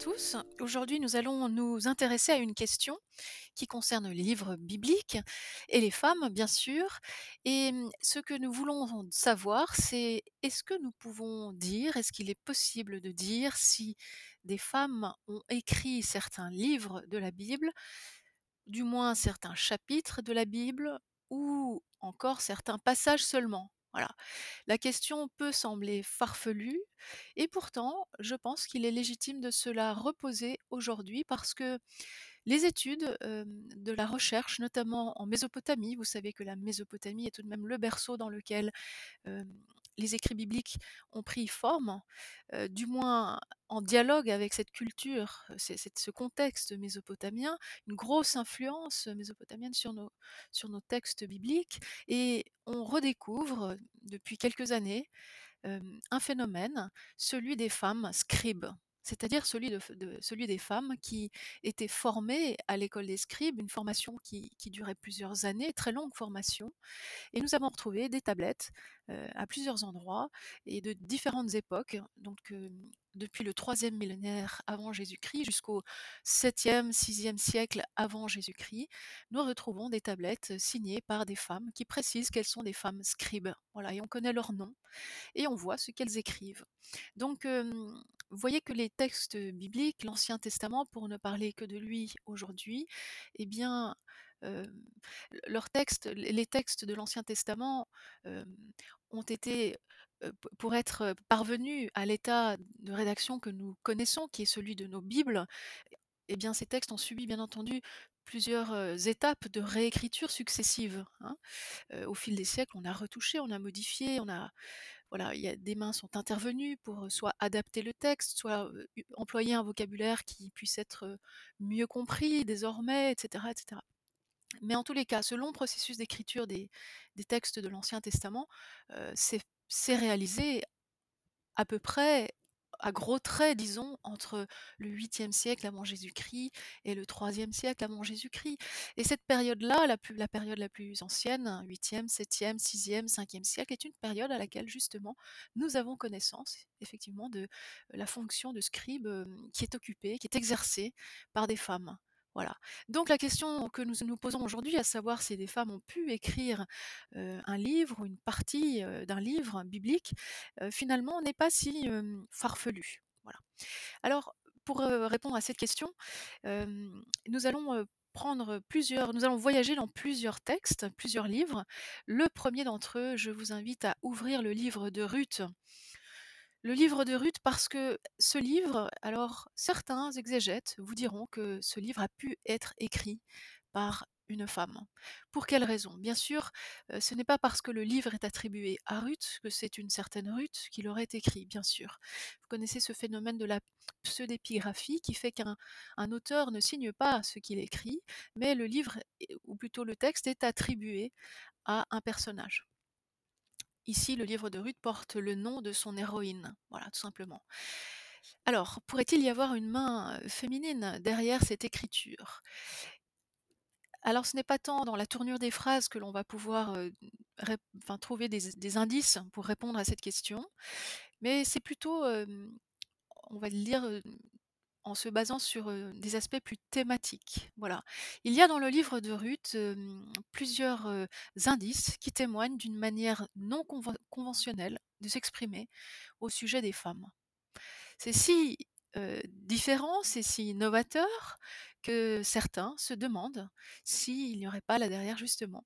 Tous. Aujourd'hui, nous allons nous intéresser à une question qui concerne les livres bibliques et les femmes, bien sûr. Et mmh, ce que nous voulons savoir, c'est est-ce que nous pouvons dire, est-ce qu'il est possible de dire si des femmes ont écrit certains livres de la Bible, du moins certains chapitres de la Bible, ou encore certains passages seulement? Voilà. La question peut sembler farfelue et pourtant, je pense qu'il est légitime de se la reposer aujourd'hui parce que les études, de la recherche, notamment en Mésopotamie, vous savez que la Mésopotamie est tout de même le berceau dans lequel, les écrits bibliques ont pris forme, du moins en dialogue avec cette culture, ce contexte mésopotamien, une grosse influence mésopotamienne sur nos textes bibliques et on redécouvre, depuis quelques années, un phénomène, celui des femmes scribes. C'est-à-dire celui de celui des femmes qui étaient formées à l'école des scribes, une formation qui durait plusieurs années, très longue formation et nous avons retrouvé des tablettes, heu, à plusieurs endroits et de différentes époques, donc depuis le troisième millénaire avant Jésus-Christ jusqu'au septième, sixième siècle avant Jésus-Christ. Nous retrouvons des tablettes signées par des femmes qui précisent qu'elles sont des femmes scribes. Voilà et on connaît leur nom et on voit ce qu'elles écrivent. Donc vous voyez que les textes bibliques, l'Ancien Testament, pour ne parler que de lui aujourd'hui, eh bien, hem, leurs textes, les textes de l'Ancien Testament, hem, ont été, heu, p pour être parvenus à l'état de rédaction que nous connaissons, qui est celui de nos Bibles, eh bien ces textes ont subi bien entendu plusieurs, étapes de réécriture successives, hein. Au fil des siècles, on a retouché, on a modifié, on a des mains sont intervenues pour, soit adapter le texte, soit, employer un vocabulaire qui puisse être, mieux compris désormais et cetera et cetera. Mais en tous les cas, ce long processus d'écriture des textes de l'Ancien Testament, s'est s'est réalisé à peu près, à gros traits disons, entre le 8e siècle avant Jésus-Christ et le 3e siècle avant Jésus-Christ et cette période-là, la la période la plus ancienne, 8e, 7e, 6e, 5e siècle, est une période à laquelle justement nous avons connaissance effectivement de la fonction de scribe, hem, qui est occupée, qui est exercée par des femmes. Donc la question que nous nous posons aujourd'hui, à savoir si des femmes ont pu écrire, un livre ou une partie, d'un livre biblique, finalement n'est pas si. Voilà. Alors pour, répondre à cette question, nous allons, prendre plusieurs nous allons voyager dans plusieurs textes, plusieurs livres. Le 1er d'entre eux, je vous invite à ouvrir le livre de Ruth. Le livre de Ruth parce que ce livre, alors certains exégètes vous diront que ce livre a pu être écrit par une femme. Pour quelle raison? Bien sûr, heu, ce n'est pas parce que le livre est attribué à Ruth que c'est une certaine Ruth qui l'aurait écrit, bien sûr. Vous connaissez ce phénomène de la pseudépigraphie qui fait qu'un un auteur ne signe pas ce qu'il écrit, mais le livre ou plutôt le texte est attribué à un personnage. Ici, le livre de Ruth porte le nom de son héroïne, voilà, tout simplement. Alors, pourrait-il y avoir une main, heu, féminine derrière cette écriture? Alors ce n'est pas tant dans la tournure des phrases que l'on va pouvoir, enfin trouver des indices pour répondre à cette question, mais c'est plutôt, hem, on va le heu, en se basant sur, des aspects plus thématiques, voilà. Il y a dans le livre de Ruth, plusieurs, indices qui témoignent d'une manière non conven conventionnelle de s'exprimer au sujet des femmes. C'est si, différent, c'est si novateur que certains se demandent s'il n'y aurait pas là derrière justement,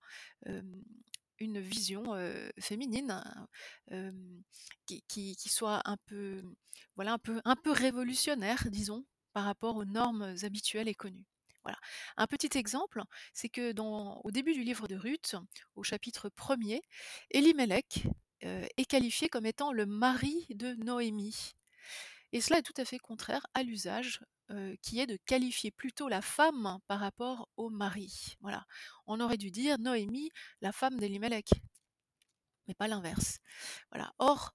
une vision, féminine, hem, qui soit un peu, révolutionnaire disons, par rapport aux normes habituelles et connues. Voilà. Un petit exemple, c'est que dans au début du livre de Ruth, au chapitre 1er, Élimélec, heu, est qualifié comme étant le mari de Noémie et cela est tout à fait contraire à l'usage, qui est de qualifier plutôt la femme par rapport au mari. Voilà. On aurait dû dire Noémie, la femme d'Élimélec mais pas l'inverse. Or,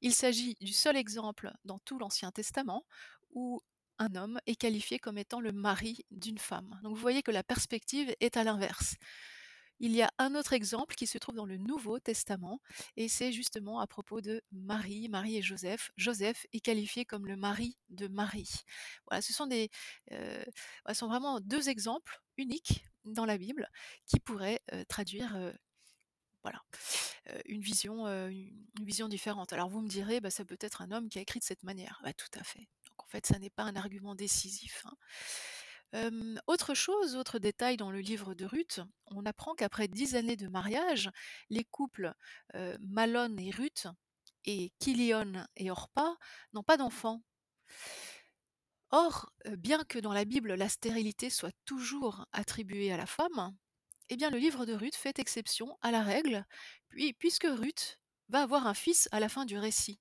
il s'agit du seul exemple dans tout l'Ancien Testament où un homme est qualifié comme étant le mari d'une femme. Donc vous voyez que la perspective est à l'inverse. Il y a un autre exemple qui se trouve dans le Nouveau Testament et c'est justement à propos de Marie, Marie et Joseph. Joseph est qualifié comme le mari de Marie. Voilà, ce sont sont vraiment 2 exemples uniques dans la Bible qui pourraient, heu, traduire, heu, voilà, une vision, différente. Alors vous me direz: «Bah, ça peut être un homme qui a écrit de cette manière». Bah, tout à fait. En fait, ça n'est pas un argument décisif, hein. Autre chose, autre détail dans le livre de Ruth, on apprend qu'après 10 années de mariage, les couples, heu, Malon et Ruth et Kilion et Orpa n'ont pas d'enfants. Or, bien que dans la Bible la stérilité soit toujours attribuée à la femme, eh bien le livre de Ruth fait exception à la règle, puis puisque Ruth va avoir un fils à la fin du récit.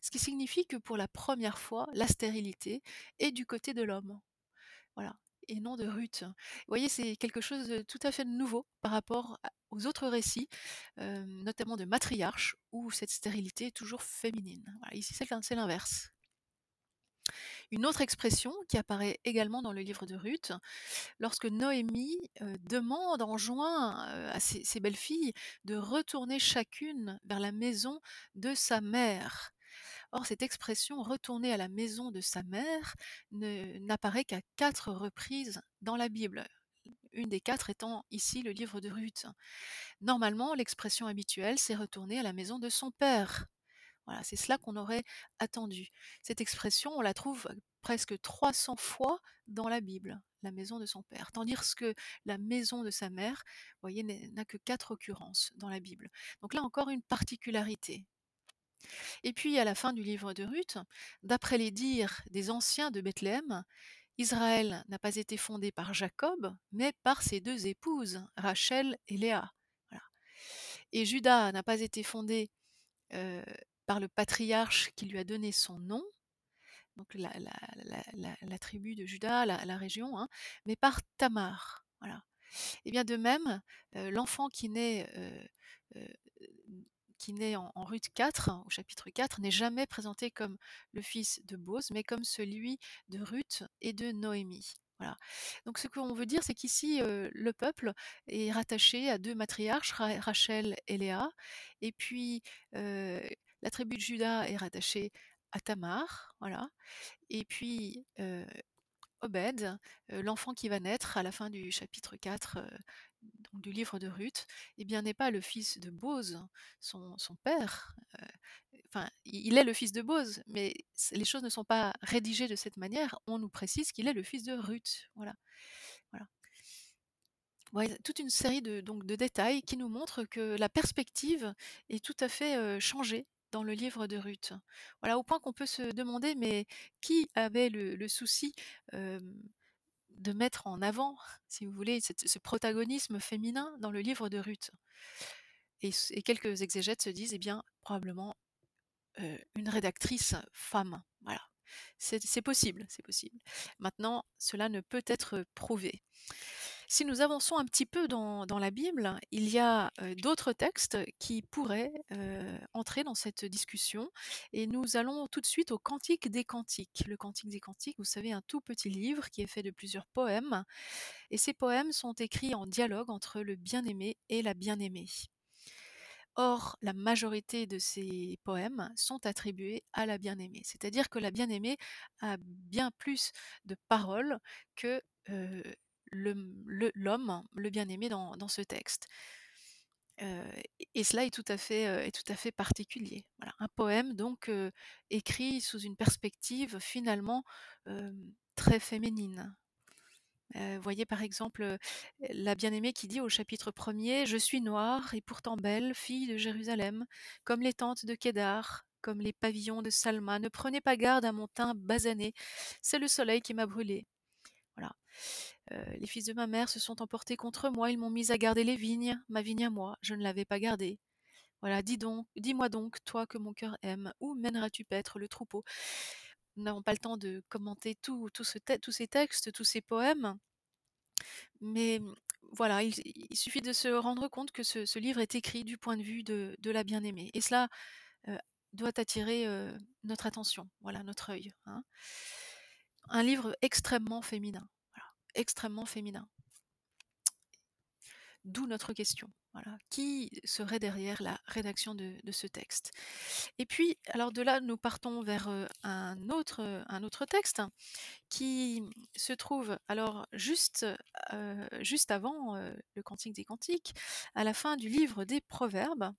Ce qui signifie que pour la première fois, la stérilité est du côté de l'homme. Voilà et non de Ruth. Vous voyez, c'est quelque chose de tout à fait nouveau par rapport aux autres récits, hem, notamment de matriarches où cette stérilité est toujours féminine. Ici c'est l'in c'est l'inverse. Une autre expression qui apparaît également dans le livre de Ruth, lorsque Noémie, heu, demande, enjoint, heu, à ses belles-filles de retourner chacune vers la maison de sa mère. Or cette expression «retourner à la maison de sa mère» n'apparaît qu'à 4 reprises dans la Bible. Une des 4 étant ici le livre de Ruth. Normalement, l'expression habituelle, c'est retourner à la maison de son père. Voilà, c'est cela qu'on aurait attendu. Cette expression, on la trouve presque 300 fois dans la Bible, la maison de son père. Tandis que la maison de sa mère, vous voyez, n'a que quatre occurrences dans la Bible. Donc là encore une particularité. Et puis à la fin du livre de Ruth, d'après les dires des anciens de Bethléem, Israël n'a pas été fondé par Jacob, mais par ses deux épouses, Rachel et Léa. Et Judas n'a pas été fondé euh, par le patriarche qui lui a donné son nom, donc la, tribu de Juda, la, région, hein, mais par Tamar. Et bien de même, euh, l'enfant qui naît, euh, qui naît en, en Ruth 4, hein, au chapitre 4, n'est jamais présenté comme le fils de Boz, mais comme celui de Ruth et de Noémie. Voilà. Donc ce qu'on veut dire, c'est qu'ici, euh, le peuple est rattaché à deux matriarches, Ra- Rachel et Léa, et puis euh, la tribu de Juda est rattachée à Tamar, voilà. Et puis euh, Obed, heu, l'enfant qui va naître à la fin du chapitre 4, heu, donc du livre de Ruth, eh bien n'est pas le fils de Boz, son son père, i il est le fils de Boz, mais les choses ne sont pas rédigées de cette manière. On nous précise qu'il est le fils de Ruth, voilà, voilà. Toute une série de donc de détails qui nous montrent que la perspective est tout à fait, heu, changée dans le livre de Ruth. Voilà, au point qu'on peut se demander, mais qui avait le souci, hem de mettre en avant, si vous voulez, ce protagonisme féminin dans le livre de Ruth. Et quelques exégètes se disent, eh bien, probablement, heu, une rédactrice femme, voilà. C'est possible, c'est possible. Maintenant, cela ne peut être prouvé. Si nous avançons un petit peu dans la Bible, il y a, d'autres textes qui pourraient, entrer dans cette discussion et nous allons tout de suite au Cantique des Cantiques. Le Cantique des Cantiques, vous savez, un tout petit livre qui est fait de plusieurs poèmes et ces poèmes sont écrits en dialogue entre le bien-aimé et la bien-aimée. Or, la majorité de ces poèmes sont attribués à la bien-aimée, c'est-à-dire que la bien-aimée a bien plus de paroles que, l'homme, le bien-aimé dans ce texte. Heu et cela est tout à fait, heu, est tout à fait particulier. Voilà, un poème donc, heu, écrit sous une perspective finalement, très féminine. Voyez par exemple, la bien-aimée qui dit au chapitre 1er: «Je suis noire et pourtant belle, fille de Jérusalem, comme les tentes de Kédar, comme les pavillons de Salma. Ne prenez pas garde à mon teint basané, c'est le soleil qui m'a brûlée». Voilà. Heu, «Les fils de ma mère se sont emportés contre moi, ils m'ont mise à garder les vignes, ma vigne à moi, je ne l'avais pas gardée. Voilà, dis donc dis-moi donc, toi que mon cœur aime, où mèneras-tu paître le troupeau?» Nous n'avons pas le temps de commenter tout tous ces textes, tous ces poèmes. Mais mmh, voilà, il suffit de se rendre compte que ce livre est écrit du point de vue de la bien-aimée et cela, heu, doit attirer, heu, notre attention, voilà, notre œil, hein. Un livre extrêmement féminin, extrêmement féminin. D'où notre question. Voilà. Qui serait derrière la rédaction de ce texte? Et puis, alors de là, nous partons vers, autre, heu, un autre texte qui se trouve alors juste, heu, juste avant, le Cantique des cantiques, à la fin du livre des Proverbes.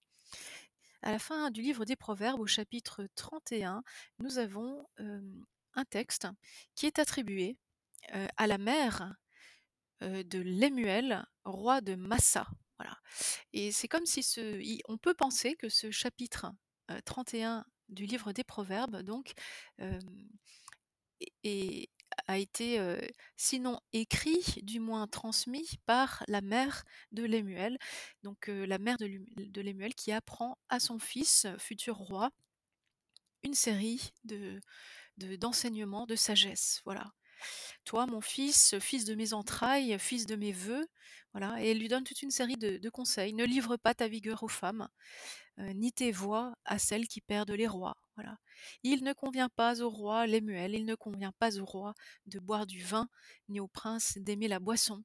À la fin du livre des Proverbes, au chapitre 31, nous avons, un texte qui est attribué, à la mère, de Lemuel, roi de Massa. Voilà et c'est comme si ce on peut penser que ce chapitre, heu, 31 du livre des Proverbes donc, a été, sinon écrit, du moins transmis par la mère de Lemuel. Donc, la mère de de Lemuel qui apprend à son fils, futur roi une série de de d'enseignements, de sagesse, voilà. «Toi mon fils, fils de mes entrailles, fils de mes vœux», voilà et lui donne toute une série de conseils. «Ne livre pas ta vigueur aux femmes, heu, ni tes voies à celles qui perdent les rois», voilà. «Il ne convient pas au roi Lemuel, il ne convient pas au roi de boire du vin, ni au prince d'aimer la boisson,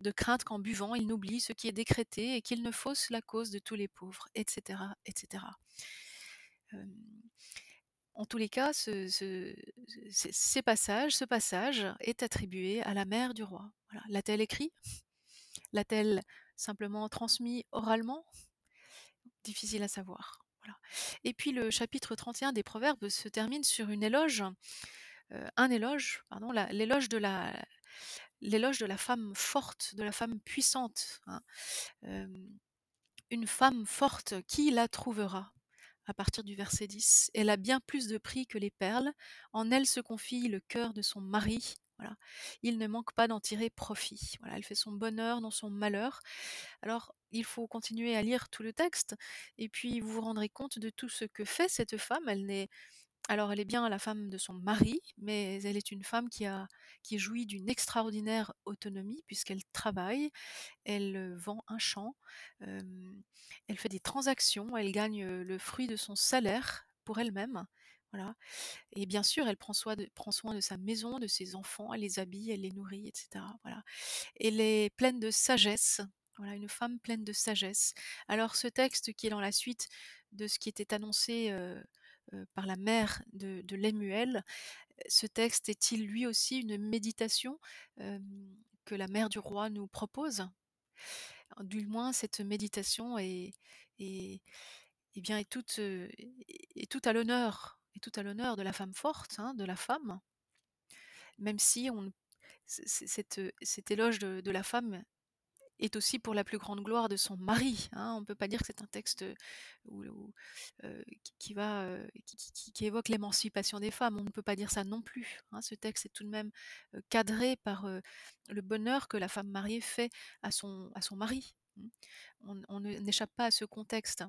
de crainte qu'en buvant, il n'oublie ce qui est décrété et qu'il ne fausse la cause de tous les pauvres» et cetera et cetera. Hem, en tous les cas, ce passage est attribué à la mère du roi. L'a-t-elle écrit? L'a-t-elle simplement transmis oralement? Difficile à savoir, et puis le chapitre 31 des Proverbes se termine sur une éloge, heu, un éloge, pardon, l'éloge de la femme forte, de la femme puissante, hein. Hem, «Une femme forte, qui la trouvera?» À partir du verset 10. «Elle a bien plus de prix que les perles, en elle se confie le cœur de son mari», voilà. «Il ne manque pas d'en tirer profit». Voilà, elle fait son bonheur dans son malheur. Alors, il faut continuer à lire tout le texte et puis vous vous rendrez compte de tout ce que fait cette femme. Elle n'est alors elle est bien la femme de son mari, mais elle est une femme qui a qui jouit d'une extraordinaire autonomie puisqu'elle travaille, elle, vend un champ, elle fait des transactions, elle gagne, le fruit de son salaire pour elle-même, voilà et bien sûr, elle prend soin de prend soin de sa maison, de ses enfants, elle les habille, elle les nourrit et cetera, voilà. Elle est pleine de sagesse, voilà, une femme pleine de sagesse. Alors ce texte qui est dans la suite de ce qui était annoncé, par la mère de Lemuel, ce texte est-il lui aussi une méditation, que la mère du roi nous propose? Du moins cette méditation est est et bien, est toute, heu, est est toute à l'honneur est toute à l'honneur de la femme forte, hein, de la femme. Même si on ne c c cet, heu, cet éloge de de la femme est aussi pour la plus grande gloire de son mari, hein. On peut pas dire que c'est un texte, heu, qui va, heu, qui évoque l'émancipation des femmes. On ne peut pas dire ça non plus, hein. Ce texte est tout de même, heu, cadré par, le bonheur que la femme mariée fait à son à son mari, mmh. On on ne n'échappe pas à ce contexte.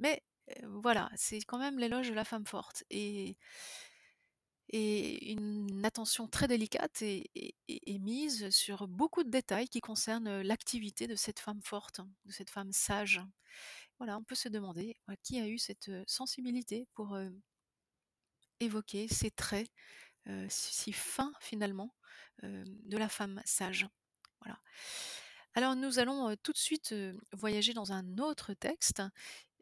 Mais, voilà, c'est quand même l'éloge de la femme forte et et une attention très délicate est mise sur beaucoup de détails qui concernent, l'activité de cette femme forte, de cette femme sage. Voilà, on peut se demander, qui a eu cette, sensibilité pour, évoquer ces traits, si fins finalement, de la femme sage. Voilà. Alors nous allons, tout de suite, voyager dans un autre texte,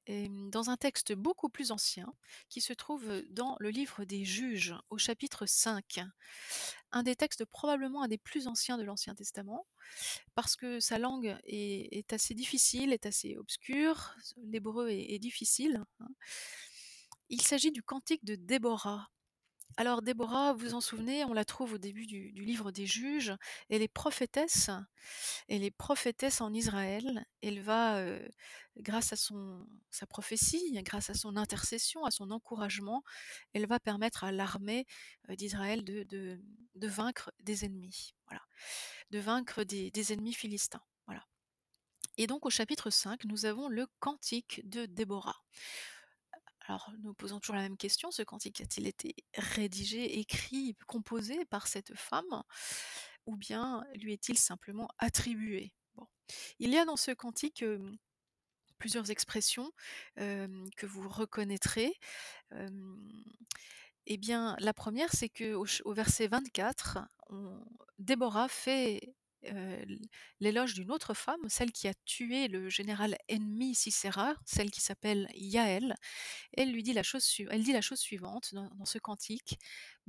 dans un texte beaucoup plus ancien qui se trouve dans le livre des Juges au chapitre 5. Un des textes probablement un des plus anciens de l'Ancien Testament parce que sa langue est assez difficile, est assez obscure, l'hébreu est est difficile, hein. Il s'agit du cantique de Déborah. Alors Déborah, vous vous en souvenez, on la trouve au début du livre des Juges. Elle est prophétesse, elle est prophétesse en Israël. Elle va, heu, grâce à sa prophétie, grâce à son intercession, à son encouragement, elle va permettre à l'armée, heu, d'Israël de vaincre des ennemis. De vaincre des ennemis philistins. Et donc au chapitre 5, nous avons le cantique de Déborah. Alors nous posons toujours la même question, ce cantique a-t-il été rédigé, écrit, composé par cette femme? Ou bien lui est-il simplement attribué? Il y a dans ce cantique, plusieurs expressions, que vous reconnaîtrez. Et bien la 1re c'est ch au verset 24, on Déborah fait heu, l'éloge d'une autre femme, celle qui a tué le général ennemi Sisera, celle qui s'appelle Yaël. Elle lui dit la chose suivante dans ce cantique: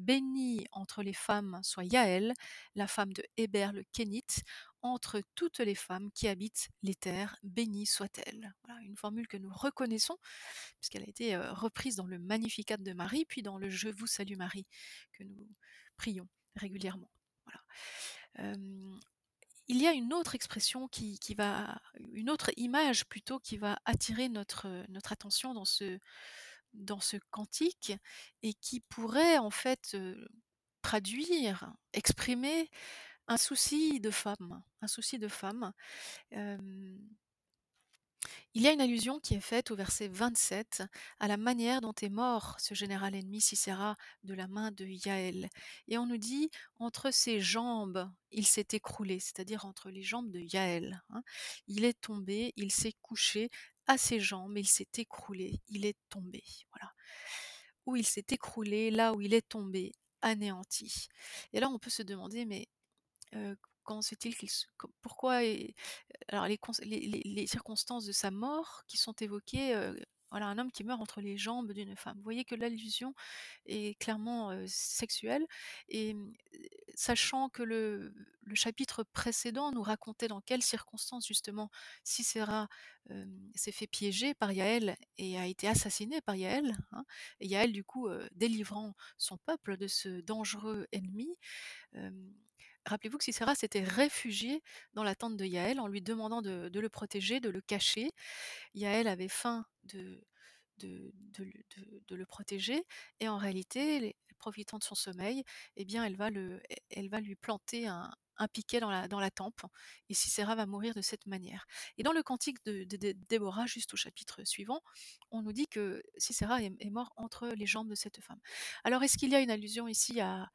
«Bénie entre les femmes soit Yaël, la femme de Héber le Kénite, entre toutes les femmes qui habitent les terres, bénie soit-elle». Voilà une formule que nous reconnaissons puisqu'elle a été, heu, reprise dans le Magnificat de Marie, puis dans le Je vous salue Marie que nous prions régulièrement. Hem, il y a une autre expression qui va une autre image plutôt qui va attirer notre, notre attention dans ce dans ce cantique et qui pourrait en fait, heu, traduire, exprimer un souci de femme un souci de femme. Il y a une allusion qui est faite au verset 27 à la manière dont est mort ce général ennemi Sisera de la main de Yaël et on nous dit: «Entre ses jambes, il s'est écroulé», c'est-à-dire entre les jambes de Yaël, hein. Il est tombé, il s'est couché à ses jambes, il s'est écroulé, il est tombé, voilà. Où il s'est écroulé, là où il est tombé, anéanti et là on peut se demander mais, heu, pourquoi alors les cons les les les circonstances de sa mort qui sont évoquées, voilà un homme qui meurt entre les jambes d'une femme. Vous voyez que l'allusion est clairement, sexuelle et mmh, sachant que le chapitre précédent nous racontait dans quelles circonstances justement hem, s'est fait piéger par Yaël et a été assassiné par Yaël, hein et Yaël du coup, délivrant son peuple de ce dangereux ennemi. Rappelez-vous que Sisera s'était réfugié dans la tente de Yaël en lui demandant de le protéger, de le cacher. Yaël avait faim de de le protéger et en réalité, profitant de son sommeil et bien elle va le elle va lui planter un piquet dans la dans la tempe et Sisera va mourir de cette manière et dans le cantique de de Dé Déborah, juste au chapitre suivant, on nous dit que Sisera est mort entre les jambes de cette femme. Alors est-ce qu'il y a une allusion ici à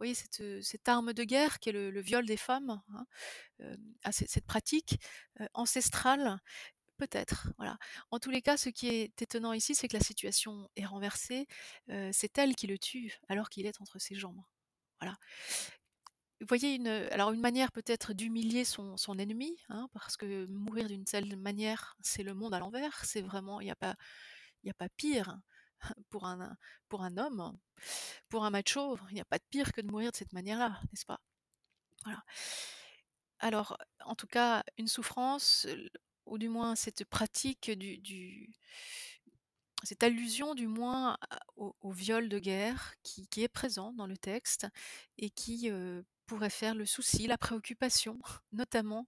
voyez cette, cette arme de guerre qui est le viol des femmes, hein, cette pratique, ancestrale? Peut-être, voilà. En tous les cas, ce qui est étonnant ici, c'est que la situation est renversée, c'est elle qui le tue alors qu'il est entre ses jambes. Voilà. Vous voyez une, alors une manière peut-être d'humilier son son ennemi, hein, parce que mourir d'une telle manière, c'est le monde à l'envers, c'est vraiment il a il y a pas pire pour un pour un homme, pour un macho, il y a pas de pire que de mourir de cette manière-là, n'est-ce pas? Alors, en tout cas, une souffrance, ou du moins cette pratique du du cette allusion du moins au viol de guerre qui est présent dans le texte et qui, heu, pourrait faire le souci, la préoccupation, notamment,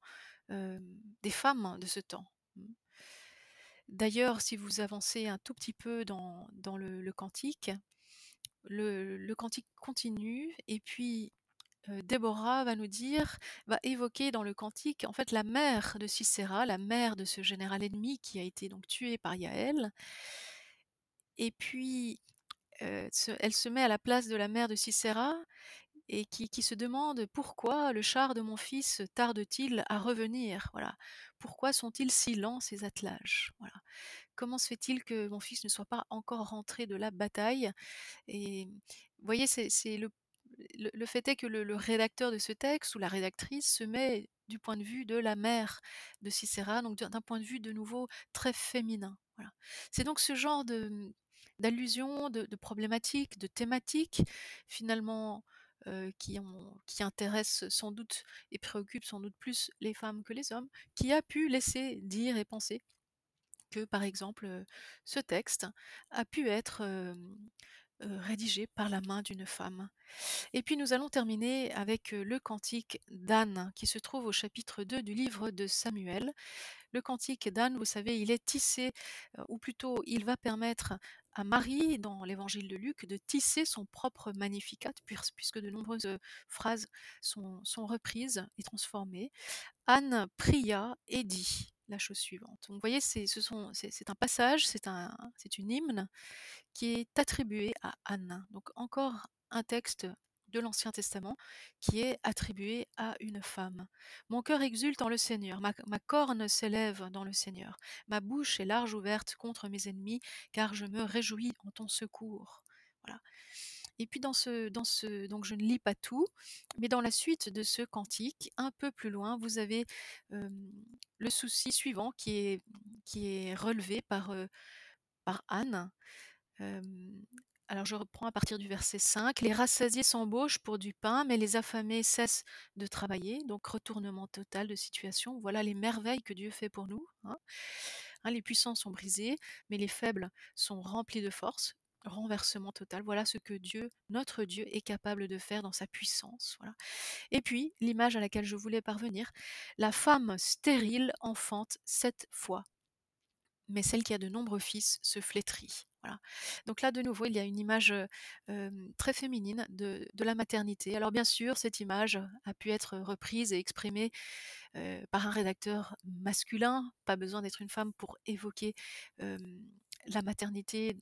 hem, des femmes de ce temps. D'ailleurs, si vous avancez un tout petit peu dans le cantique, le cantique continue et puis, heu, Déborah va nous dire va évoquer dans le cantique, en fait, la mère de Sisera, la mère de ce général ennemi qui a été donc tué par Yaël et puis, se elle se met à la place de la mère de Sisera et qui qui se demande: «Pourquoi le char de mon fils tarde-t-il à revenir?» voilà. «Pourquoi sont-ils si lents ces attelages?» voilà. «Comment se fait-il que mon fils ne soit pas encore rentré de la bataille?» et voyez, c'est le le fait est que le rédacteur de ce texte ou la rédactrice se met du point de vue de la mère de Sisera, donc d'un point de vue de nouveau très féminin, voilà. C'est donc ce genre de, de de problématiques, de thématiques finalement, qui ont qui intéressent sans doute et préoccupent sans doute plus les femmes que les hommes, qui a pu laisser dire et penser que, par exemple, heu, ce texte a pu être, heu, rédigé par la main d'une femme. Et puis nous allons terminer avec, heu, le cantique d'Anne qui se trouve au chapitre 2 du livre de Samuel. Le cantique d'Anne, vous savez, il est tissé, heu, ou plutôt il va permettre à Marie, dans l'évangile de Luc, de tisser son propre Magnificat puisque de nombreuses, phrases sont reprises et transformées. Anne pria et dit la chose suivante. Donc vous voyez, c'est un passage, c'est un une hymne qui est attribuée à Anne. Donc encore un texte de l'Ancien Testament qui est attribué à une femme. «Mon cœur exulte en le Seigneur, ma ma corne s'élève dans le Seigneur. Ma bouche est large ouverte contre mes ennemis, car je me réjouis en ton secours». Voilà. Et puis dans ce dans ce donc je ne lis pas tout, mais dans la suite de ce cantique, un peu plus loin, vous avez, le souci suivant qui est qui est relevé par, Anne. Alors je reprends à partir du verset 5: «Les rassasiés s'embauchent pour du pain, mais les affamés cessent de travailler», donc retournement total de situation. Voilà les merveilles que Dieu fait pour nous, hein. Hein, les puissants sont brisés, mais les faibles sont remplis de force. Renversement total, voilà ce que Dieu, notre Dieu, est capable de faire dans sa puissance, voilà. Et puis, l'image à laquelle je voulais parvenir, la femme stérile enfante 7 fois mais celle qui a de nombreux fils se flétrit. Voilà. Donc là, de nouveau, il y a une image euh, euh, très féminine de, la maternité. Alors bien sûr, cette image a pu être reprise et exprimée euh, par un rédacteur masculin. Pas besoin d'être une femme pour évoquer la maternité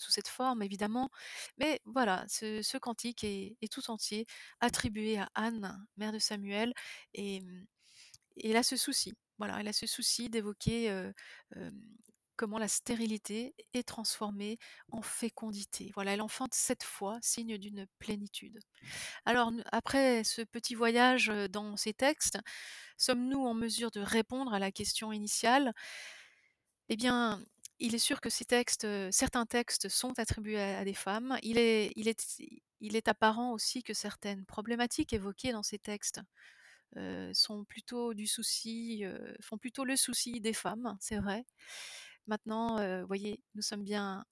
sous cette forme, évidemment. Mais voilà, ce, cantique est, tout entier attribué à Anne, mère de Samuel, et, et elle a ce souci. Voilà, elle a ce souci d'évoquer comment la stérilité est transformée en fécondité. Voilà, elle enfante cette fois, signe d'une plénitude. Alors, après ce petit voyage dans ces textes, sommes-nous en mesure de répondre à la question initiale? Eh bien, il est sûr que ces textes, certains textes sont attribués à, des femmes. Il est, apparent aussi que certaines problématiques évoquées dans ces textes sont plutôt du souci, font plutôt le souci des femmes, c'est vrai. Maintenant, heu, voyez, nous sommes bien,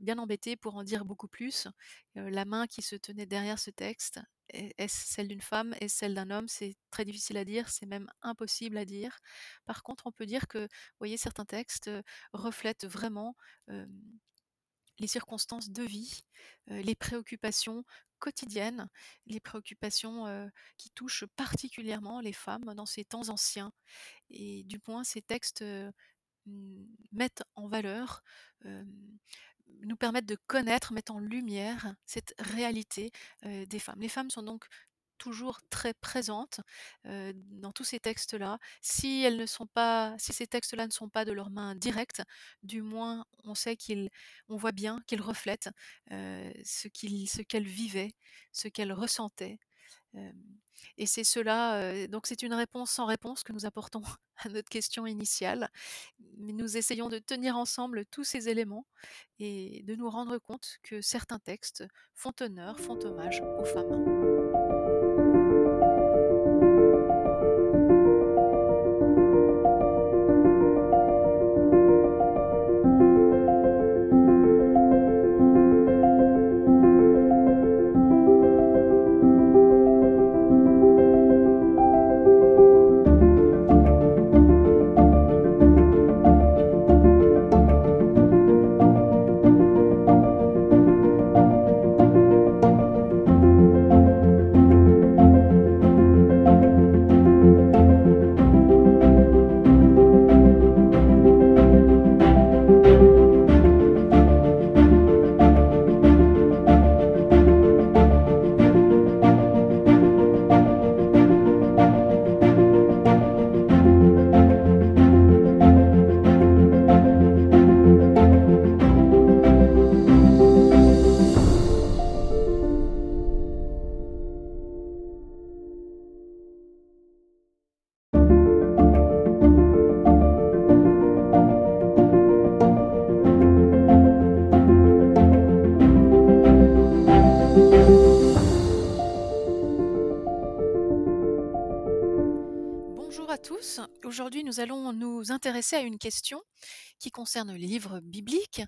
bien embêtés pour en dire beaucoup plus. La main qui se tenait derrière ce texte, est est-ce celle d'une femme? Est-ce celle d'un homme? C'est très difficile à dire, c'est même impossible à dire. Par contre, on peut dire que, voyez, certains textes, reflètent vraiment, les circonstances de vie, les préoccupations quotidiennes, les préoccupations, qui touchent particulièrement les femmes dans ces temps anciens et du moins ces textes, mettent en valeur, nous permettent de connaître, mettent en lumière cette réalité, des femmes. Les femmes sont donc toujours très présentes, dans tous ces textes-là. Si ces textes-là ne sont pas de leurs mains directes, du moins on sait qu'ils on voit bien qu'ils reflètent, ce qu'elles vivaient, ce qu'elles ressentaient. Et c'est cela, donc c'est une réponse sans réponse que nous apportons à notre question initiale. Mais nous essayons de tenir ensemble tous ces éléments et de nous rendre compte que certains textes font honneur, font hommage aux femmes. Aujourd'hui, nous allons nous intéresser à une question qui concerne les livres bibliques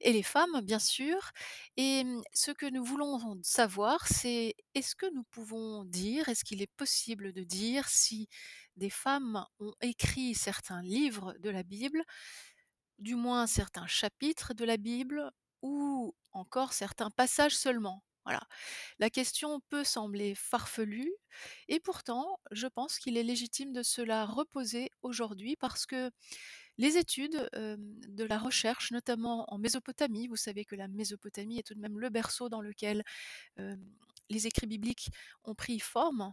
et les femmes, bien sûr. Et mmh, ce que nous voulons savoir, c'est est-ce que nous pouvons dire, est-ce qu'il est possible de dire si des femmes ont écrit certains livres de la Bible, du moins certains chapitres de la Bible, ou encore certains passages seulement? Voilà. La question peut sembler farfelue et pourtant, je pense qu'il est légitime de se la reposer aujourd'hui parce que les études de la recherche, notamment en Mésopotamie, vous savez que la Mésopotamie est tout de même le berceau dans lequel les écrits bibliques ont pris forme,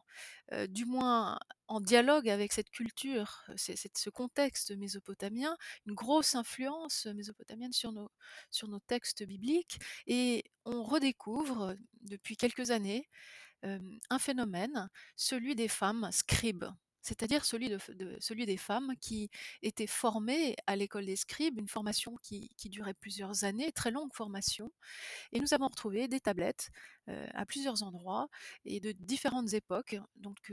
du moins en dialogue avec cette culture, ce contexte mésopotamien, une grosse influence mésopotamienne sur nos textes bibliques et on redécouvre depuis quelques années, un phénomène, celui des femmes scribes. C'est-à-dire celui de celui des femmes qui étaient formées à l'école des scribes, une formation qui durait plusieurs années, très longue formation et nous avons retrouvé des tablettes, heu, à plusieurs endroits et de différentes époques, donc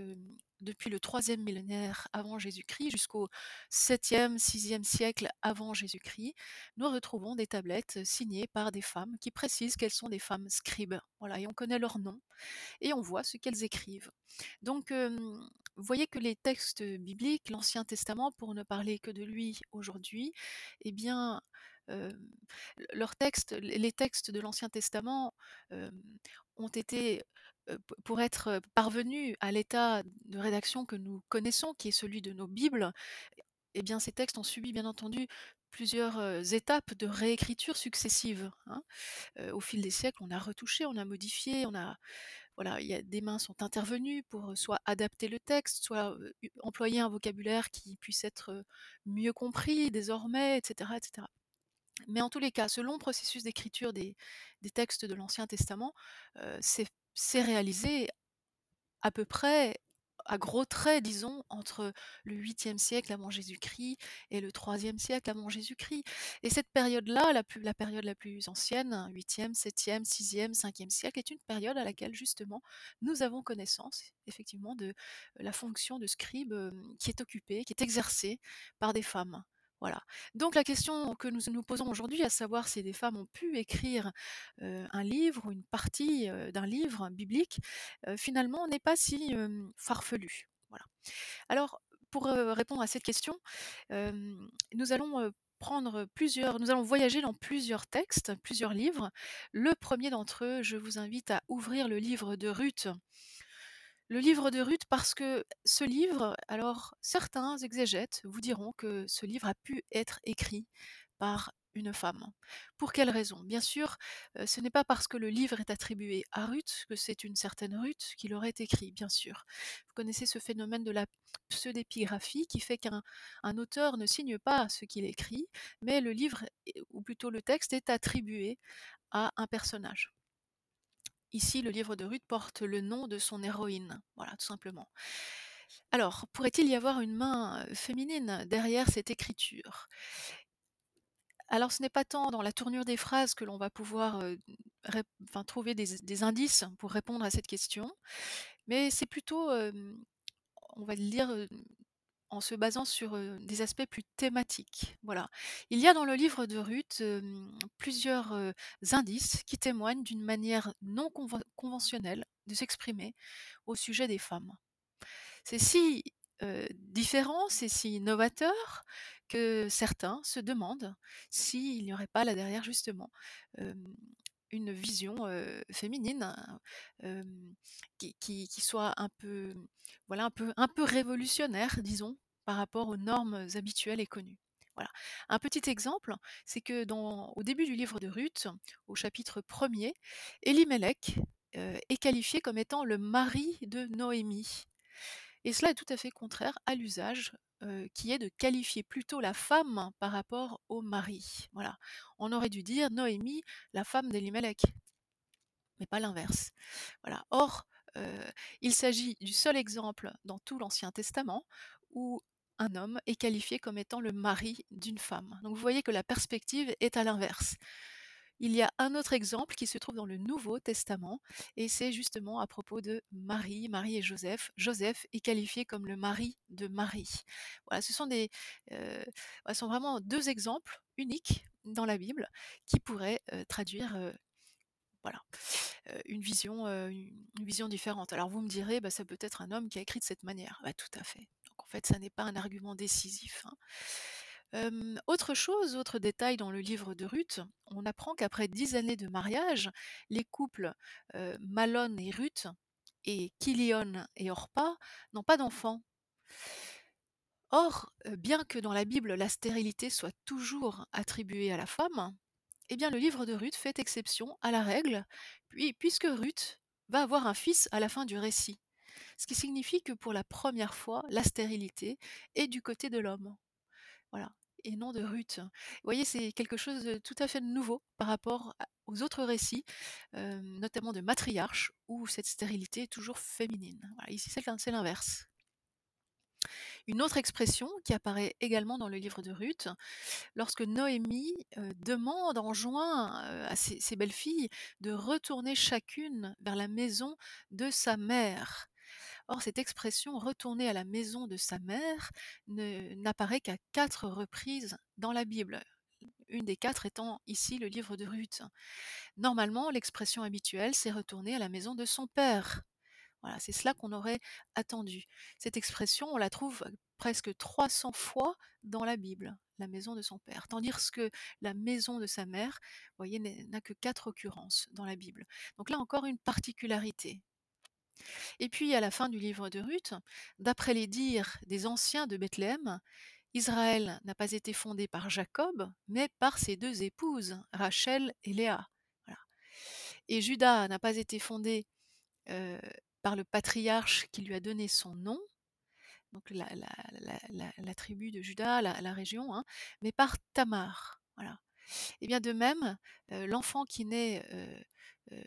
depuis le 3e millénaire avant Jésus-Christ jusqu'au 7e-6e siècle avant Jésus-Christ. Nous retrouvons des tablettes signées par des femmes qui précisent qu'elles sont des femmes scribes. Voilà et on connaît leurs noms et on voit ce qu'elles écrivent. Donc vous voyez que les textes bibliques, l'Ancien Testament, pour ne parler que de lui aujourd'hui, eh bien, hem, leurs textes, les textes de l'Ancien Testament, hem, ont été, heu, p pour être parvenus à l'état de rédaction que nous connaissons, qui est celui de nos Bibles, eh bien ces textes ont subi bien entendu plusieurs, étapes de réécriture successives, hein. Au fil des siècles, on a retouché, on a modifié, on a des mains sont intervenues pour, soit adapter le texte, soit, employer un vocabulaire qui puisse être, mieux compris désormais et cetera et cetera. Mais en tous les cas, ce long processus d'écriture des textes de l'Ancien Testament, s'est s'est réalisé à peu près, à gros traits disons, entre le 8e siècle avant Jésus-Christ et le 3e siècle avant Jésus-Christ et cette période-là, la la période la plus ancienne, 8e-7e-6e-5e siècle, est une période à laquelle justement nous avons connaissance effectivement de la fonction de scribe, hem, qui est occupée, qui est exercée par des femmes. Voilà. Donc la question que nous nous posons aujourd'hui, à savoir si des femmes ont pu écrire, un livre ou une partie, d'un livre biblique, finalement n'est pas si, hem, farfelu. Voilà. Alors pour, répondre à cette question, nous allons, prendre plusieurs nous allons voyager dans plusieurs textes, plusieurs livres. Le 1er d'entre eux, je vous invite à ouvrir le livre de Ruth. Le livre de Ruth parce que ce livre alors certains exégètes vous diront que ce livre a pu être écrit par une femme. Pour quelle raison? Bien sûr, heu, ce n'est pas parce que le livre est attribué à Ruth que c'est une certaine Ruth qui l'aurait écrit, bien sûr. Vous connaissez ce phénomène de la pseudépigraphie qui fait qu'un un auteur ne signe pas ce qu'il écrit, mais le livre ou plutôt le texte est attribué à un personnage. Ici, le livre de Ruth porte le nom de son héroïne, voilà, tout simplement. Alors, pourrait-il y avoir une main, heu, féminine derrière cette écriture? Alors ce n'est pas tant dans la tournure des phrases que l'on va pouvoir, enfin trouver des indices pour répondre à cette question, mais c'est plutôt, hem, on va le heu, en se basant sur, des aspects plus thématiques, voilà. Il y a dans le livre de Ruth, plusieurs, indices qui témoignent d'une manière non conven conventionnelle de s'exprimer au sujet des femmes. C'est si, différent, c'est si novateur que certains se demandent s'il n'y aurait pas là derrière justement, une vision, féminine, hem, qui soit un peu, révolutionnaire disons, par rapport aux normes habituelles et connues. Voilà. Un petit exemple, c'est que dans au début du livre de Ruth, au chapitre 1er, Élimélec, heu, est qualifié comme étant le mari de Noémie et cela est tout à fait contraire à l'usage, qui est de qualifier plutôt la femme par rapport au mari. Voilà. On aurait dû dire Noémie, la femme d'Élimélec mais pas l'inverse. Or, il s'agit du seul exemple dans tout l'Ancien Testament où un homme est qualifié comme étant le mari d'une femme. Donc vous voyez que la perspective est à l'inverse. Il y a un autre exemple qui se trouve dans le Nouveau Testament et c'est justement à propos de Marie, Marie et Joseph. Joseph est qualifié comme le mari de Marie. Voilà, ce sont sont vraiment 2 exemples uniques dans la Bible qui pourraient, heu, traduire, heu, voilà, une vision, différente. Alors vous me direz: «Bah, ça peut être un homme qui a écrit de cette manière». Bah, tout à fait. En fait, ça n'est pas un argument décisif, hein. Autre chose, autre détail dans le livre de Ruth, on apprend qu'après 10 années de mariage, les couples, Mahlon et Ruth et Kilion et Orpa n'ont pas d'enfants. Or, bien que dans la Bible la stérilité soit toujours attribuée à la femme, eh bien le livre de Ruth fait exception à la règle, puis puisque Ruth va avoir un fils à la fin du récit. Ce qui signifie que pour la première fois, la stérilité est du côté de l'homme. Voilà, et non de Ruth. Vous voyez, c'est quelque chose de tout à fait nouveau par rapport aux autres récits, euh, notamment de matriarches, où cette stérilité est toujours féminine. Ici, c'est l'in- c'est l'inverse. Une autre expression qui apparaît également dans le livre de Ruth, lorsque Noémie euh, demande, enjoint euh, à ses belles-filles de retourner chacune vers la maison de sa mère. Or, cette expression retourner à la maison de sa mère n'apparaît qu'à quatre reprises dans la Bible. Une des quatre étant ici le livre de Ruth. Normalement, l'expression habituelle, c'est retourner à la maison de son père. Voilà, c'est cela qu'on aurait attendu. Cette expression, on la trouve presque 300 fois dans la Bible, la maison de son père. Tandis que la maison de sa mère, vous voyez, n'a que quatre occurrences dans la Bible. Donc là encore une particularité. Et puis à la fin du livre de Ruth, d'après les dires des anciens de Bethléem, Israël n'a pas été fondé par Jacob, mais par ses deux épouses, Rachel et Léa. Et Judas n'a pas été fondé euh, par le patriarche qui lui a donné son nom, donc la, tribu de Judas, la, région, hein, mais par Tamar. Et bien de même, euh, l'enfant qui naît, euh,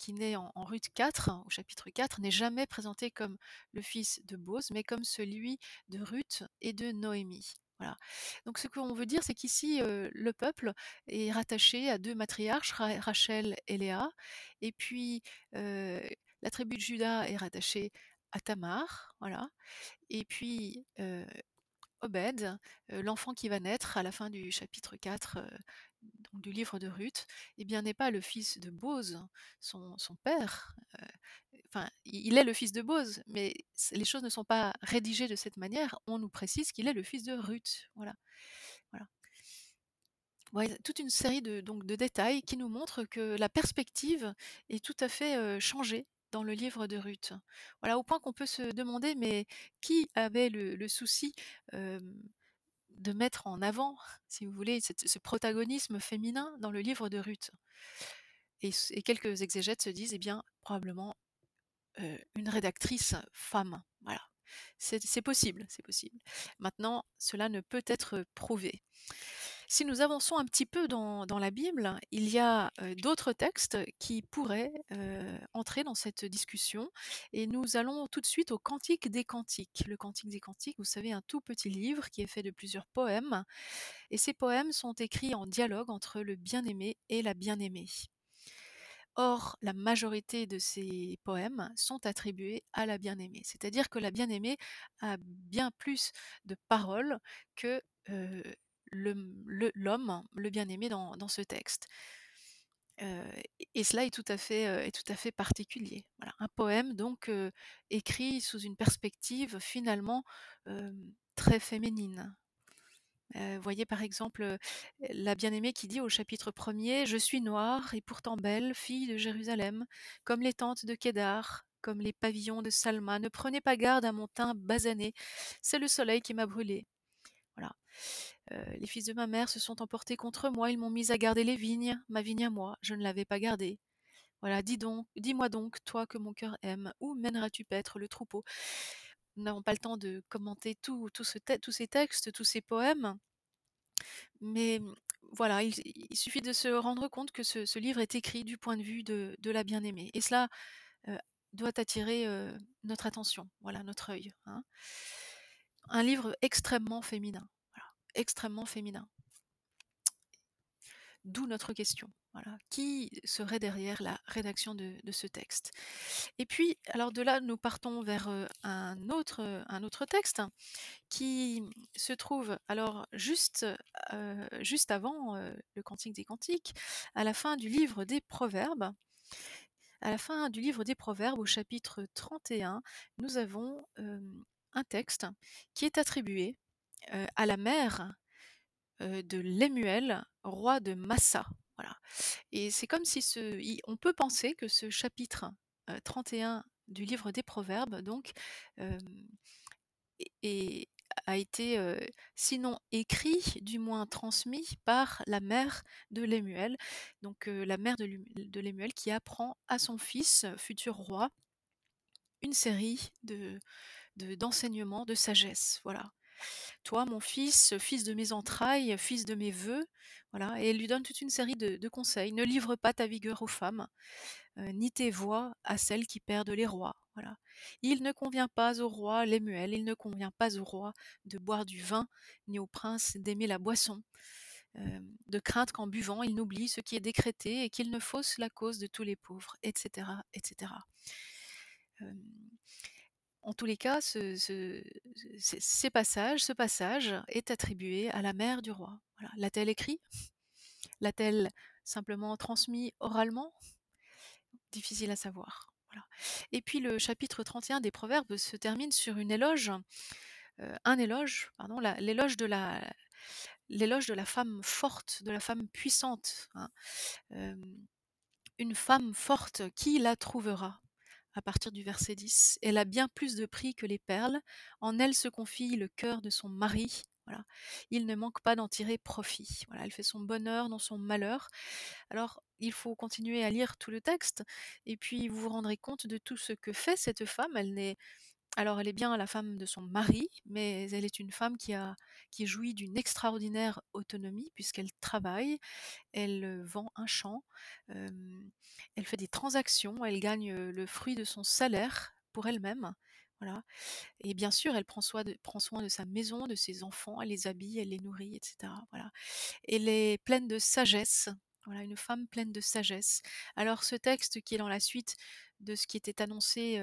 qui naît en, en Ruth 4, hein, au chapitre 4, n'est jamais présenté comme le fils de Boz, mais comme celui de Ruth et de Noémie. Voilà. Donc ce qu'on veut dire, c'est qu'ici, euh, le peuple est rattaché à deux matriarches, Ra- Rachel et Léa, et puis euh, la tribu de Juda est rattachée à Tamar, voilà. Et puis euh, Obed, euh, l'enfant qui va naître à la fin du chapitre 4 euh, donc du livre de Ruth, eh bien n'est pas le fils de Boz, son, son père. euh, il est le fils de Boz, mais les choses ne sont pas rédigées de cette manière. On nous précise qu'il est le fils de Ruth. Voilà. voilà. Toute une série de, donc, de détails qui nous montrent que la perspective est tout à fait euh, changée dans le livre de Ruth. Voilà, au point qu'on peut se demander, mais qui avait le, le souci euh, de mettre en avant, si vous voulez, ce protagonisme féminin dans le livre de Ruth et, quelques exégètes se disent, eh bien, probablement euh, une rédactrice femme. Voilà. C'est possible, c'est possible. Maintenant, cela ne peut être prouvé. Si nous avançons un petit peu dans, la Bible, il y a d'autres textes qui pourraient entrer dans cette discussion. Et nous allons tout de suite au Cantique des Cantiques. Le Cantique des Cantiques, vous savez, un tout petit livre qui est fait de plusieurs poèmes. Et ces poèmes sont écrits en dialogue entre le bien-aimé et la bien-aimée. Or, la majorité de ces poèmes sont attribués à la bien-aimée, c'est-à-dire que la bien-aimée a bien plus de paroles que l'homme, le, bien-aimé dans, ce texte. Euh, et cela est tout à fait, euh, est tout à fait particulier. Voilà, un poème donc euh, écrit sous une perspective finalement très féminine. Voyez par exemple la bien-aimée qui dit au chapitre 1er Je suis noire et pourtant belle, fille de Jérusalem, comme les tentes de Kédar, comme les pavillons de Salma. Ne prenez pas garde à mon teint basané, c'est le soleil qui m'a brûlé. Voilà. Euh, les fils de ma mère se sont emportés contre moi, ils m'ont mis à garder les vignes, ma vigne à moi, je ne l'avais pas gardée. Voilà, dis donc, dis-moi donc, toi que mon cœur aime, où mèneras-tu paître le troupeau? Nous n'avons pas le temps de commenter tout, tous ces textes, tous ces poèmes. Mais mmh, voilà, il, suffit de se rendre compte que ce, livre est écrit du point de vue de, la bien-aimée. Et cela euh, doit attirer euh, notre attention, voilà, notre œil. hein. Un livre extrêmement féminin, extrêmement féminin. D'où notre question. Voilà. Qui serait derrière la rédaction de, ce texte? Et puis, alors de là, nous partons vers euh, un, autre, un autre texte qui se trouve alors juste, euh, juste avant euh, le Cantique des Cantiques, à la fin du livre des Proverbes. À la fin du livre des Proverbes, au chapitre 31, nous avons euh, un texte qui est attribué euh, à la mère de Lemuel, roi de Massa. Voilà. Et c'est comme si ce, on peut penser que ce chapitre euh, 31 du livre des Proverbes, donc, a été, sinon écrit, du moins transmis par la mère de Lemuel. Donc, la mère de de Lemuel qui apprend à son fils, futur roi une série de de d'enseignements, de sagesse, voilà. «Toi mon fils, fils de mes entrailles, fils de mes vœux», voilà et lui donne toute une série de conseils. «Ne livre pas ta vigueur aux femmes, heu, ni tes voies à celles qui perdent les rois», voilà. «Il ne convient pas au roi Lemuel, il ne convient pas au roi de boire du vin, ni au prince d'aimer la boisson, de crainte qu'en buvant, il n'oublie ce qui est décrété et qu'il ne fausse la cause de tous les pauvres» et cetera et cetera. Hem, en tous les cas, ce passage est attribué à la mère du roi. L'a-t-elle écrit? L'a-t-elle simplement transmis oralement? Difficile à savoir. Et puis le chapitre 31 des Proverbes se termine sur une éloge, heu, un éloge, pardon, l'éloge de la femme forte, de la femme puissante, hein. Hem, «Une femme forte, qui la trouvera?» À partir du verset 10. «Elle a bien plus de prix que les perles, en elle se confie le cœur de son mari», voilà. «Il ne manque pas d'en tirer profit», voilà. Elle fait son bonheur dans son malheur. Alors, il faut continuer à lire tout le texte et puis vous vous rendrez compte de tout ce que fait cette femme. Elle n'est alors elle est bien la femme de son mari, mais elle est une femme qui a qui jouit d'une extraordinaire autonomie puisqu'elle travaille, elle, vend un champ, elle fait des transactions, elle gagne, le fruit de son salaire pour elle-même, voilà et bien sûr, elle prend soin de prend soin de sa maison, de ses enfants, elle les habille, elle les nourrit et cetera, voilà. Elle est pleine de sagesse, voilà, une femme pleine de sagesse. Alors ce texte qui est dans la suite de ce qui était annoncé,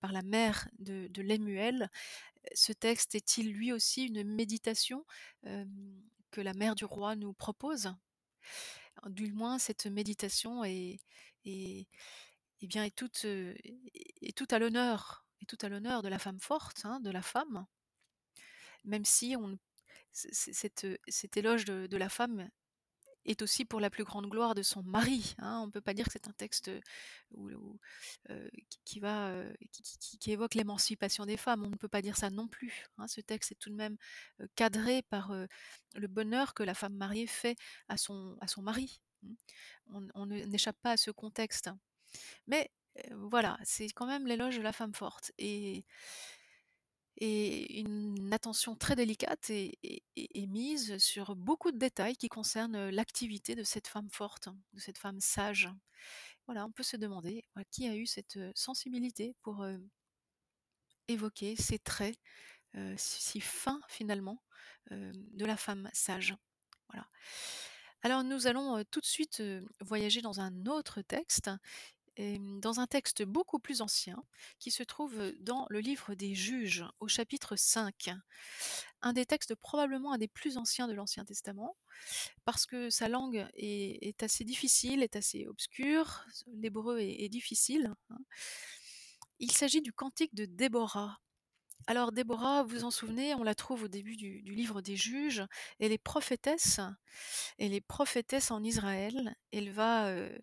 par la mère de Lemuel, ce texte est-il lui aussi une méditation, que la mère du roi nous propose? Du moins cette méditation est est et bien est toute, heu, est est toute à l'honneur est toute à l'honneur de la femme forte, hein, de la femme. Même si on ne c c cet, heu, cet éloge de de la femme est aussi pour la plus grande gloire de son mari, hein. On peut pas dire que c'est un texte, qui évoque l'émancipation des femmes. On ne peut pas dire ça non plus, hein. Ce texte est tout de même, heu, cadré par, heu, le bonheur que la femme mariée fait à son mari, mmh. On on ne n'échappe pas à ce contexte. Mais, heu, voilà, c'est quand même l'éloge de la femme forte et et une attention très délicate est mise sur beaucoup de détails qui concernent, l'activité de cette femme forte, de cette femme sage. Voilà, on peut se demander, qui a eu cette, sensibilité pour, évoquer ces traits, si fins finalement, de la femme sage. Voilà. Alors nous allons, tout de suite, voyager dans un autre texte, dans un texte beaucoup plus ancien qui se trouve dans le livre des Juges au chapitre 5. Un des textes probablement un des plus anciens de l'Ancien Testament, parce que sa langue est assez difficile, est assez obscure, l'hébreu est est difficile, hein. Il s'agit du cantique de Déborah. Alors Déborah, vous vous en souvenez, on la trouve au début du livre des Juges. Elle est prophétesse, elle est prophétesse en Israël. Elle va, heu,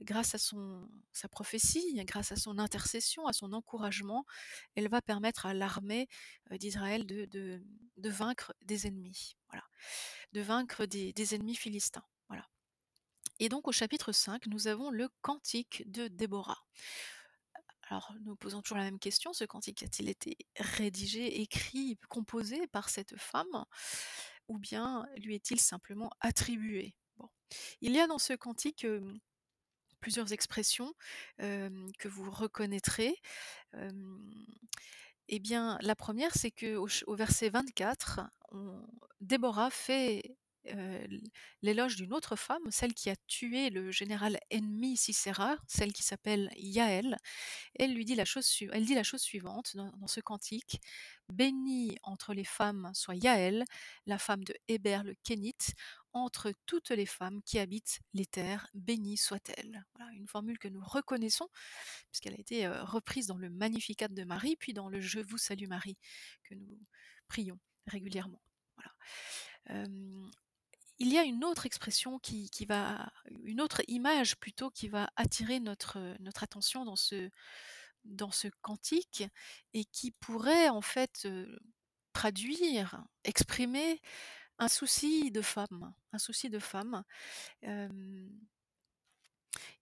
grâce à sa prophétie, grâce à son intercession, à son encouragement, elle va permettre à l'armée, heu, d'Israël de vaincre des ennemis. De vaincre des ennemis philistins. Et donc au chapitre 5, nous avons le cantique de Déborah. Alors nous posons toujours la même question, ce cantique a-t-il été rédigé, écrit, composé par cette femme? Ou bien lui est-il simplement attribué? Il y a dans ce cantique, plusieurs expressions, que vous reconnaîtrez. Et bien la 1re c'est ch au verset 24, on Déborah fait, heu, l l'éloge d'une autre femme, celle qui a tué le général ennemi Sisera, celle qui s'appelle Yaël. Elle lui dit la chose suivante dans ce cantique: «Bénie entre les femmes soit Yaël, la femme de Héber le Kénite, entre toutes les femmes qui habitent les terres, bénie soit-elle». Voilà, une formule que nous reconnaissons puisqu'elle a été, heu, reprise dans le Magnificat de Marie, puis dans le Je vous salue Marie, que nous prions régulièrement. Hem, il y a une autre expression qui va une autre image plutôt qui va attirer notre, heu, notre attention dans ce dans ce cantique et qui pourrait en fait, heu, traduire, exprimer un souci de femme, un souci de femme.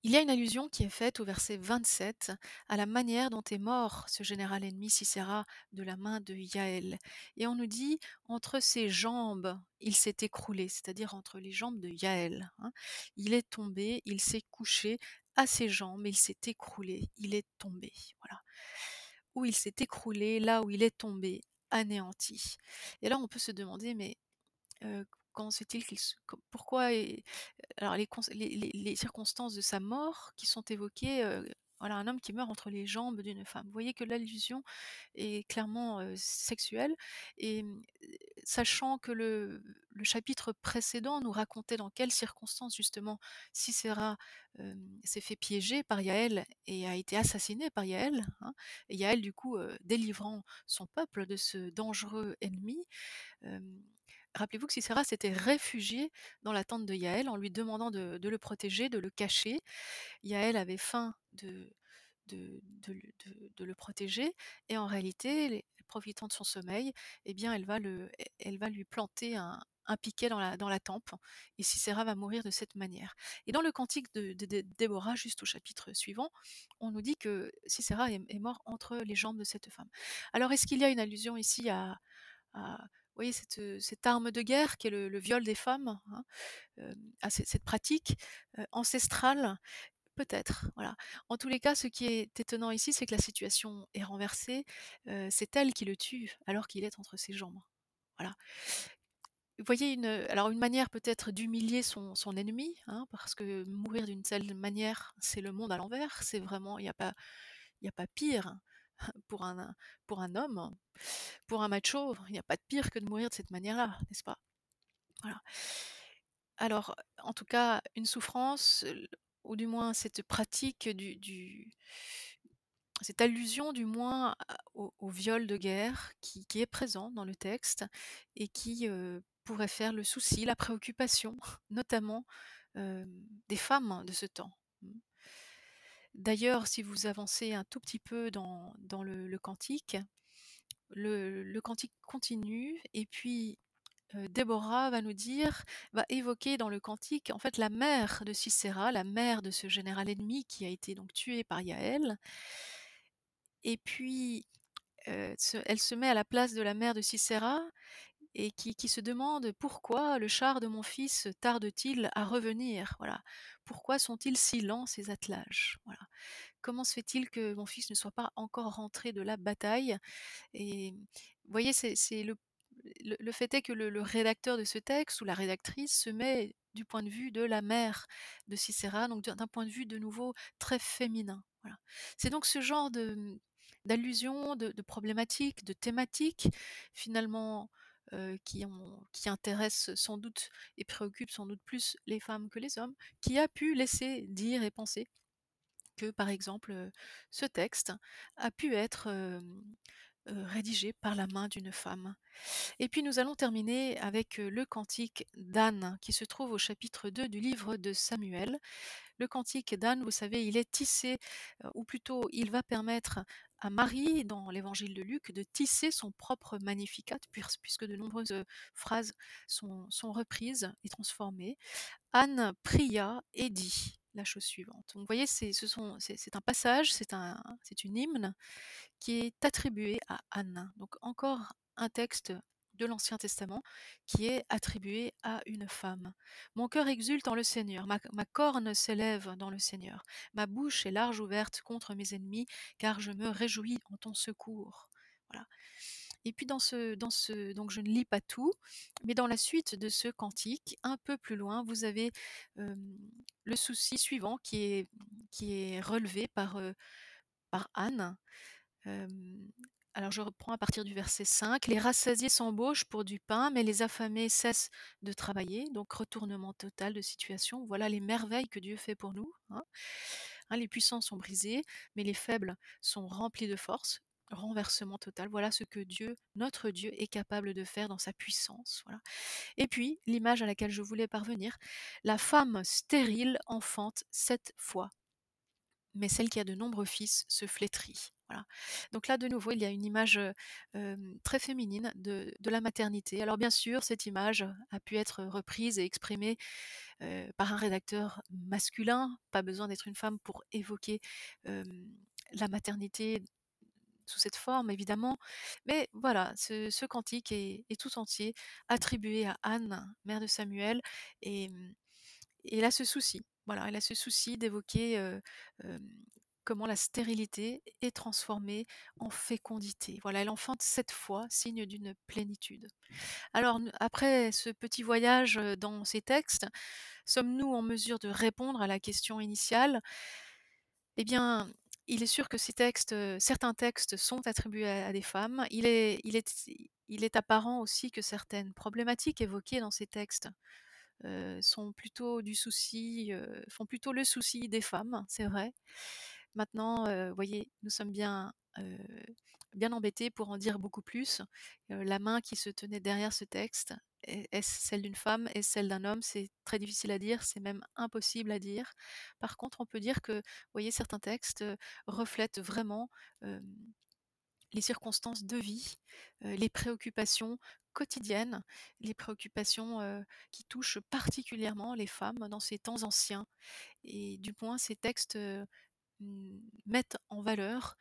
Il y a une allusion qui est faite au verset 27 à la manière dont est mort ce général ennemi Sisera de la main de Yaël. Et on nous dit entre ses jambes, il s'est écroulé, c'est-à-dire entre les jambes de Yaël. hein. Il est tombé, il s'est couché à ses jambes, il s'est écroulé, il est tombé. Voilà. Où il s'est écroulé, là où il est tombé, anéanti. Et là, on peut se demander, mais Heu, pourquoi alors les cons les les les circonstances de sa mort qui sont évoquées, voilà, un homme qui meurt entre les jambes d'une femme. Vous voyez que l'allusion est clairement, sexuelle et mmh, sachant que le chapitre précédent nous racontait dans quelles circonstances justement hem, s'est fait piéger par Yaël et a été assassiné par Yaël, hein et Yaël du coup, délivrant son peuple de ce dangereux ennemi, rappelez-vous que Sisera s'était réfugié dans la tente de Yaël en lui demandant de le protéger, de le cacher. Yaël avait faim de de le protéger et en réalité, profitant de son sommeil, eh bien, elle va le elle va lui planter un piquet dans la dans la tempe et Sisera va mourir de cette manière. Et dans le cantique de de Dé Déborah, juste au chapitre suivant, on nous dit que Sisera est mort entre les jambes de cette femme. Alors est-ce qu'il y a une allusion ici à voyez cette, cette arme de guerre qui est le viol des femmes, hein, cette pratique, ancestrale? Peut-être, voilà. En tous les cas, ce qui est étonnant ici, c'est que la situation est renversée, c'est elle qui le tue alors qu'il est entre ses jambes. Voilà. Vous voyez une, alors une manière peut-être d'humilier son son ennemi, hein, parce que mourir d'une telle manière, c'est le monde à l'envers, c'est vraiment il a il y a pas pire pour un pour un homme, pour un macho, il n'y a pas de pire que de mourir de cette manière-là, n'est-ce pas? Alors, en tout cas, une souffrance, ou du moins cette pratique du du cette allusion du moins au viol de guerre qui est présent dans le texte et qui, heu, pourrait faire le souci, la préoccupation, notamment, hem, des femmes de ce temps. D'ailleurs, si vous avancez un tout petit peu dans le cantique, le cantique continue et puis Heu, Déborah va nous dire va évoquer dans le cantique, en fait, la mère de Sisera, la mère de ce général ennemi qui a été donc tué par Yaël et puis, se elle se met à la place de la mère de Sisera et qui qui se demande: «Pourquoi le char de mon fils tarde-t-il à revenir?» voilà. «Pourquoi sont-ils si lents ces attelages?» voilà. «Comment se fait-il que mon fils ne soit pas encore rentré de la bataille?» et voyez, c'est le le fait est que le rédacteur de ce texte ou la rédactrice se met du point de vue de la mère de Cicéra, donc d'un point de vue de nouveau très féminin, voilà. C'est donc ce genre de, d'allusions, de de problématiques, de thématiques finalement, qui ont qui intéressent sans doute et préoccupent sans doute plus les femmes que les hommes, qui a pu laisser dire et penser que, par exemple, heu, ce texte a pu être, heu, rédigé par la main d'une femme. Et puis nous allons terminer avec, heu, le cantique d'Anne qui se trouve au chapitre 2 du livre de Samuel. Le cantique d'Anne, vous savez, il est tissé, heu, ou plutôt il va permettre à Marie, dans l'évangile de Luc, de tisser son propre Magnificat puisque de nombreuses, phrases sont reprises et transformées. Anne pria et dit la chose suivante. Donc vous voyez, c'est un passage, c'est un une hymne qui est attribuée à Anne. Donc encore un texte de l'Ancien Testament qui est attribué à une femme. Mon cœur exulte en le Seigneur, ma, ma corne s'élève dans le Seigneur, ma bouche est large ouverte contre mes ennemis, car je me réjouis en ton secours. Voilà. Et puis dans ce, dans ce, donc je ne lis pas tout, mais dans la suite de ce cantique, un peu plus loin, vous avez le souci suivant qui est, qui est relevé par, Anne. Alors je reprends à partir du verset 5. «Les rassasiés s'embauchent pour du pain, mais les affamés cessent de travailler». Donc retournement total de situation. Voilà les merveilles que Dieu fait pour nous, hein. Hein, les puissants sont brisés, mais les faibles sont remplis de force. Renversement total. Voilà ce que Dieu, notre Dieu, est capable de faire dans sa puissance, voilà. Et puis, l'image à laquelle je voulais parvenir, la femme stérile enfante sept fois mais celle qui a de nombreux fils se flétrit. Voilà. Donc là, de nouveau, il y a une image, heu, hem, très féminine de la maternité. Alors bien sûr, cette image a pu être reprise et exprimée, heu, par un rédacteur masculin. Pas besoin d'être une femme pour évoquer, la maternité sous cette forme évidemment. Mais voilà, ce cantique est tout entier attribué à Anne, mère de Samuel et mmh et elle a ce souci, voilà, elle a ce souci d'évoquer, comment la stérilité est transformée en fécondité. Voilà, elle enfante 7 fois, signe d'une plénitude. Alors après ce petit voyage, dans ces textes, sommes-nous en mesure de répondre à la question initiale? Eh bien, il est sûr que ces textes, certains textes sont attribués à des femmes. Il est apparent aussi que certaines problématiques évoquées dans ces textes, sont plutôt du souci, font plutôt le souci des femmes, c'est vrai. Maintenant, heu, voyez, nous sommes bien, bien embêtés pour en dire beaucoup plus. La main qui se tenait derrière ce texte, est est-ce celle d'une femme? Est-ce celle d'un homme? C'est très difficile à dire, c'est même impossible à dire. Par contre, on peut dire que, voyez, certains textes, reflètent vraiment, les circonstances de vie, les préoccupations quotidiennes, les préoccupations, qui touchent particulièrement les femmes dans ces temps anciens et du moins ces textes, mettent en valeur,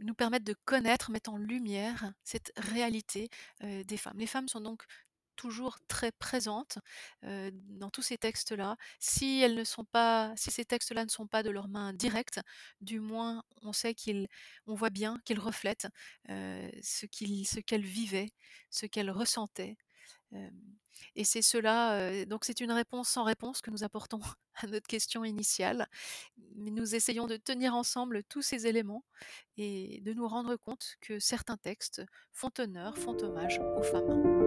nous permettent de connaître, mettent en lumière cette réalité, des femmes. Les femmes sont donc toujours très présentes, dans tous ces textes-là. Si ces textes-là ne sont pas de leurs mains directes, du moins on sait qu'ils on voit bien qu'ils reflètent, ce qu'elles vivaient, ce qu'elles ressentaient. Et c'est cela, donc c'est une réponse sans réponse que nous apportons à notre question initiale. Mais nous essayons de tenir ensemble tous ces éléments et de nous rendre compte que certains textes font honneur, font hommage aux femmes.